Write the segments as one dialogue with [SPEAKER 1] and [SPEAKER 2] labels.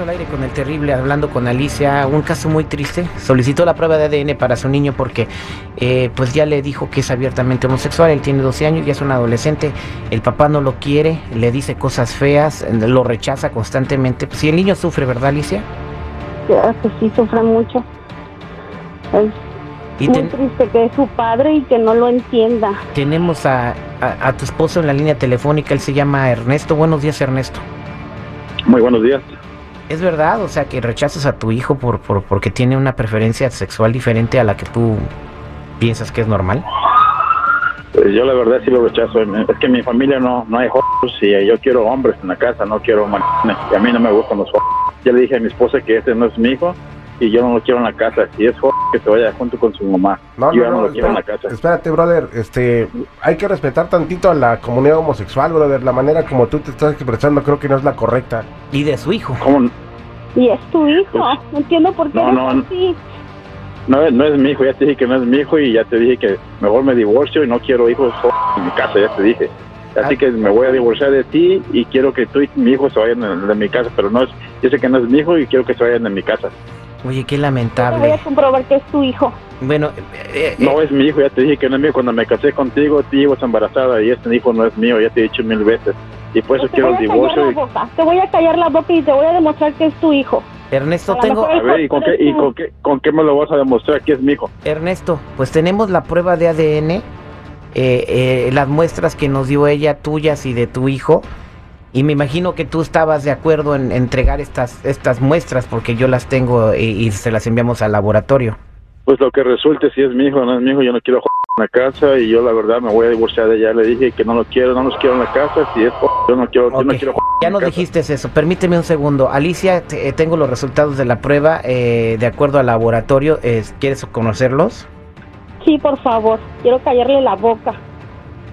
[SPEAKER 1] al aire con el terrible, hablando con Alicia, un caso muy triste. Solicitó la prueba de ADN para su niño porque eh, pues ya le dijo que es abiertamente homosexual, él tiene 12 años, ya es un adolescente, el papá no lo quiere, le dice cosas feas, lo rechaza constantemente. Pues si el niño sufre, ¿verdad Alicia?
[SPEAKER 2] Pues sí, sufre mucho. Es
[SPEAKER 1] Y
[SPEAKER 2] muy
[SPEAKER 1] ten-
[SPEAKER 2] triste que es su padre y que no lo entienda.
[SPEAKER 1] tenemos a, a- a tu esposo en la línea telefónica, él se llama Ernesto. Buenos días Ernesto.
[SPEAKER 3] Muy buenos días.
[SPEAKER 1] ¿Es verdad? O sea, que rechazas a tu hijo por, por, porque tiene una preferencia sexual diferente a la que tú piensas que es normal.
[SPEAKER 3] Eh, Yo la verdad sí lo rechazo. Es que en mi familia no, no hay jóvenes y yo quiero hombres en la casa, no quiero maricones. Y a mí no me gustan los jóvenes. Ya le dije a mi esposa que este no es mi hijo y yo no lo quiero en la casa. Si es joven, que se vaya junto con su mamá.
[SPEAKER 4] No,
[SPEAKER 3] yo
[SPEAKER 4] no,
[SPEAKER 3] no,
[SPEAKER 4] no,
[SPEAKER 3] lo quiero en la casa.
[SPEAKER 4] espérate, brother, este, hay que respetar tantito a la comunidad homosexual, brother, la manera como tú te estás expresando creo que no es la correcta.
[SPEAKER 1] Y de su hijo.
[SPEAKER 3] ¿Cómo?
[SPEAKER 2] Y es tu hijo. No entiendo por qué
[SPEAKER 3] No, no, no.
[SPEAKER 2] así.
[SPEAKER 3] No, es- no es mi hijo, ya te dije que no es mi hijo y ya te dije que mejor me divorcio y no quiero hijos en mi casa, ya te dije. Así
[SPEAKER 1] Ah.
[SPEAKER 3] que me voy a divorciar de ti y quiero que tú y mi hijo se vayan de, de mi casa, pero no es, yo sé que no es mi hijo y quiero que se vayan de mi casa.
[SPEAKER 1] Oye, qué
[SPEAKER 2] Te voy
[SPEAKER 1] lamentable.
[SPEAKER 2] a comprobar que es tu hijo.
[SPEAKER 1] Bueno, eh, eh,
[SPEAKER 3] No es mi hijo, ya te dije que no es mío. Cuando me casé contigo, tú ibas embarazada y este hijo no es mío, ya te he dicho mil veces. Y por eso
[SPEAKER 2] te
[SPEAKER 3] quiero el divorcio. y-.
[SPEAKER 2] Te voy a callar la boca y te voy a demostrar que es tu hijo.
[SPEAKER 1] Ernesto, tengo...
[SPEAKER 3] A ver, ¿y con qué, y con qué, con qué me lo vas a demostrar que es mi hijo?
[SPEAKER 1] Ernesto, pues tenemos la prueba de ADN, eh, eh, las muestras que nos dio ella, tuyas y de tu hijo. Y me imagino que tú estabas de acuerdo en entregar estas, estas muestras porque yo las tengo y, y se las enviamos al laboratorio.
[SPEAKER 3] Pues lo que resulte, si es mi hijo o no es mi hijo, yo no quiero en la casa y yo la verdad me voy a divorciar de ella. Le dije que no lo quiero, no los quiero en la casa. Si es yo no quiero, yo no quiero
[SPEAKER 1] Ya
[SPEAKER 3] casa.
[SPEAKER 1] dijiste eso. Permíteme un segundo. Alicia, te- eh, tengo los resultados de la prueba eh, de acuerdo al laboratorio. Eh, ¿Quieres conocerlos?
[SPEAKER 2] Sí, por favor. Quiero callarle la boca.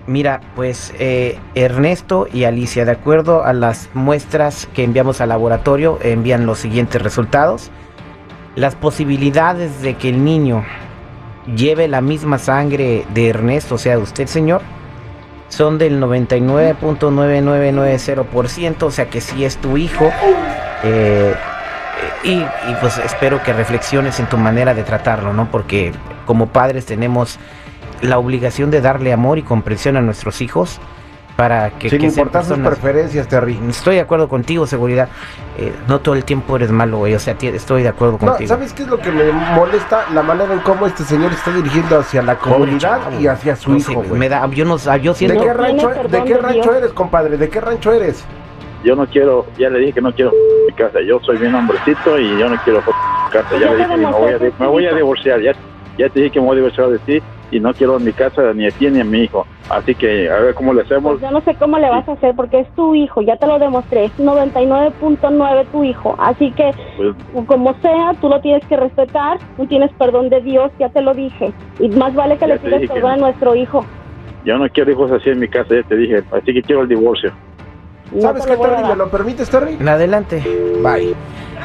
[SPEAKER 1] Mira, pues eh, Ernesto y Alicia, de acuerdo a las muestras que enviamos al laboratorio, envían los siguientes resultados. Las posibilidades de que el niño lleve la misma sangre de Ernesto, o sea, de usted, señor, son del 99.9990%, o sea que sí es tu hijo. Eh, y, y, pues espero que reflexiones en tu manera de tratarlo, ¿no? Porque como padres tenemos la obligación de darle amor y comprensión a nuestros hijos para que,
[SPEAKER 4] Sin
[SPEAKER 1] que sean
[SPEAKER 4] importar sus preferencias, Terry.
[SPEAKER 1] Estoy de acuerdo contigo, seguridad. Eh, no todo el tiempo eres malo, güey. O sea, estoy de acuerdo
[SPEAKER 4] No,
[SPEAKER 1] contigo.
[SPEAKER 4] ¿sabes qué es lo que me molesta? La manera en cómo este señor está dirigiendo hacia la comunidad
[SPEAKER 1] chavo.
[SPEAKER 4] y hacia su
[SPEAKER 1] No
[SPEAKER 4] hijo,
[SPEAKER 1] me da, yo no, ah, yo
[SPEAKER 4] ¿De
[SPEAKER 1] siento.
[SPEAKER 4] qué
[SPEAKER 2] Tiene
[SPEAKER 4] rancho, de qué
[SPEAKER 2] de
[SPEAKER 4] rancho eres, compadre? ¿De qué rancho eres?
[SPEAKER 3] Yo no quiero, ya le dije que no quiero en mi casa. Yo soy bien hombrecito y yo no quiero en mi casa.
[SPEAKER 2] Ya
[SPEAKER 3] le dije que me voy a, me voy a divorciar. Ya, ya te dije que me voy a divorciar de ti y no quiero en mi casa ni a ti ni a mi hijo. Así que a ver cómo le hacemos.
[SPEAKER 2] Pues yo no sé cómo le vas a hacer porque es tu hijo. Ya te lo demostré. Es 99.9 tu hijo. Así que,
[SPEAKER 3] Pues,
[SPEAKER 2] como sea, tú lo tienes que respetar. Tú tienes perdón de Dios. Ya te lo dije. Y más vale que le pidas perdón a nuestro hijo.
[SPEAKER 3] yo no quiero hijos así en mi casa, ya te dije. Así que quiero el divorcio.
[SPEAKER 2] No
[SPEAKER 4] ¿Sabes
[SPEAKER 2] te
[SPEAKER 4] qué, Terry? ¿Me lo permites, Terry?
[SPEAKER 1] Adelante.
[SPEAKER 4] Bye.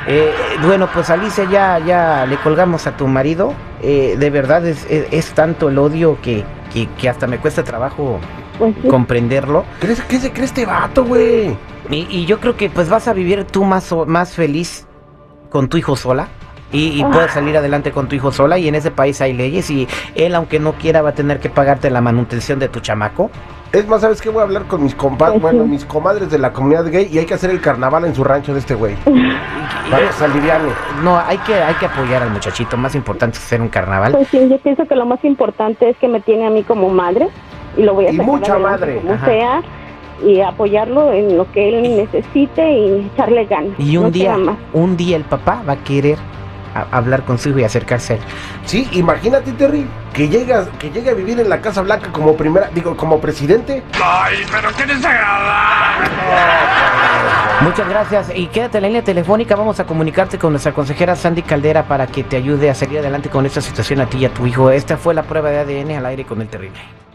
[SPEAKER 1] Eh, bueno, pues Alicia, ya, ya le colgamos a tu marido. Eh, de verdad es, es- es tanto el odio que, que, que hasta me cuesta trabajo
[SPEAKER 2] Pues sí.
[SPEAKER 1] comprenderlo.
[SPEAKER 4] ¿Crees, ¿Qué se cree este vato, güey?
[SPEAKER 1] Y, y yo creo que pues vas a vivir tú más, más feliz con tu hijo sola. Y, y puedes salir adelante con tu hijo sola y en ese país hay leyes y él aunque no quiera va a tener que pagarte la manutención de tu chamaco.
[SPEAKER 4] Es más, ¿sabes qué? Voy a hablar con mis compadres,
[SPEAKER 2] sí.
[SPEAKER 4] bueno, mis comadres de la comunidad gay y hay que hacer el carnaval en su rancho de este güey. Para que se aliviane.
[SPEAKER 1] No, hay que, hay que apoyar al muchachito, más importante es hacer un carnaval.
[SPEAKER 2] Pues sí, yo pienso que lo más importante es que me tiene a mí como madre y lo voy a
[SPEAKER 4] Y
[SPEAKER 2] sacar
[SPEAKER 4] mucha
[SPEAKER 2] adelante
[SPEAKER 4] madre,
[SPEAKER 2] como
[SPEAKER 1] ajá.
[SPEAKER 2] sea y apoyarlo en lo que él necesite y echarle ganas.
[SPEAKER 1] Y un
[SPEAKER 2] no
[SPEAKER 1] día, un día el papá va a querer hablar con su hijo y acercarse a él.
[SPEAKER 4] Sí, imagínate, Terry, que llega, que llegue a vivir en la Casa Blanca como primera, digo, como presidente.
[SPEAKER 1] Muchas gracias y quédate en la línea telefónica. Vamos a comunicarte con nuestra consejera Sandy Caldera para que te ayude a seguir adelante con esta situación a ti y a tu hijo. Esta fue la prueba de ADN al aire con el terrible.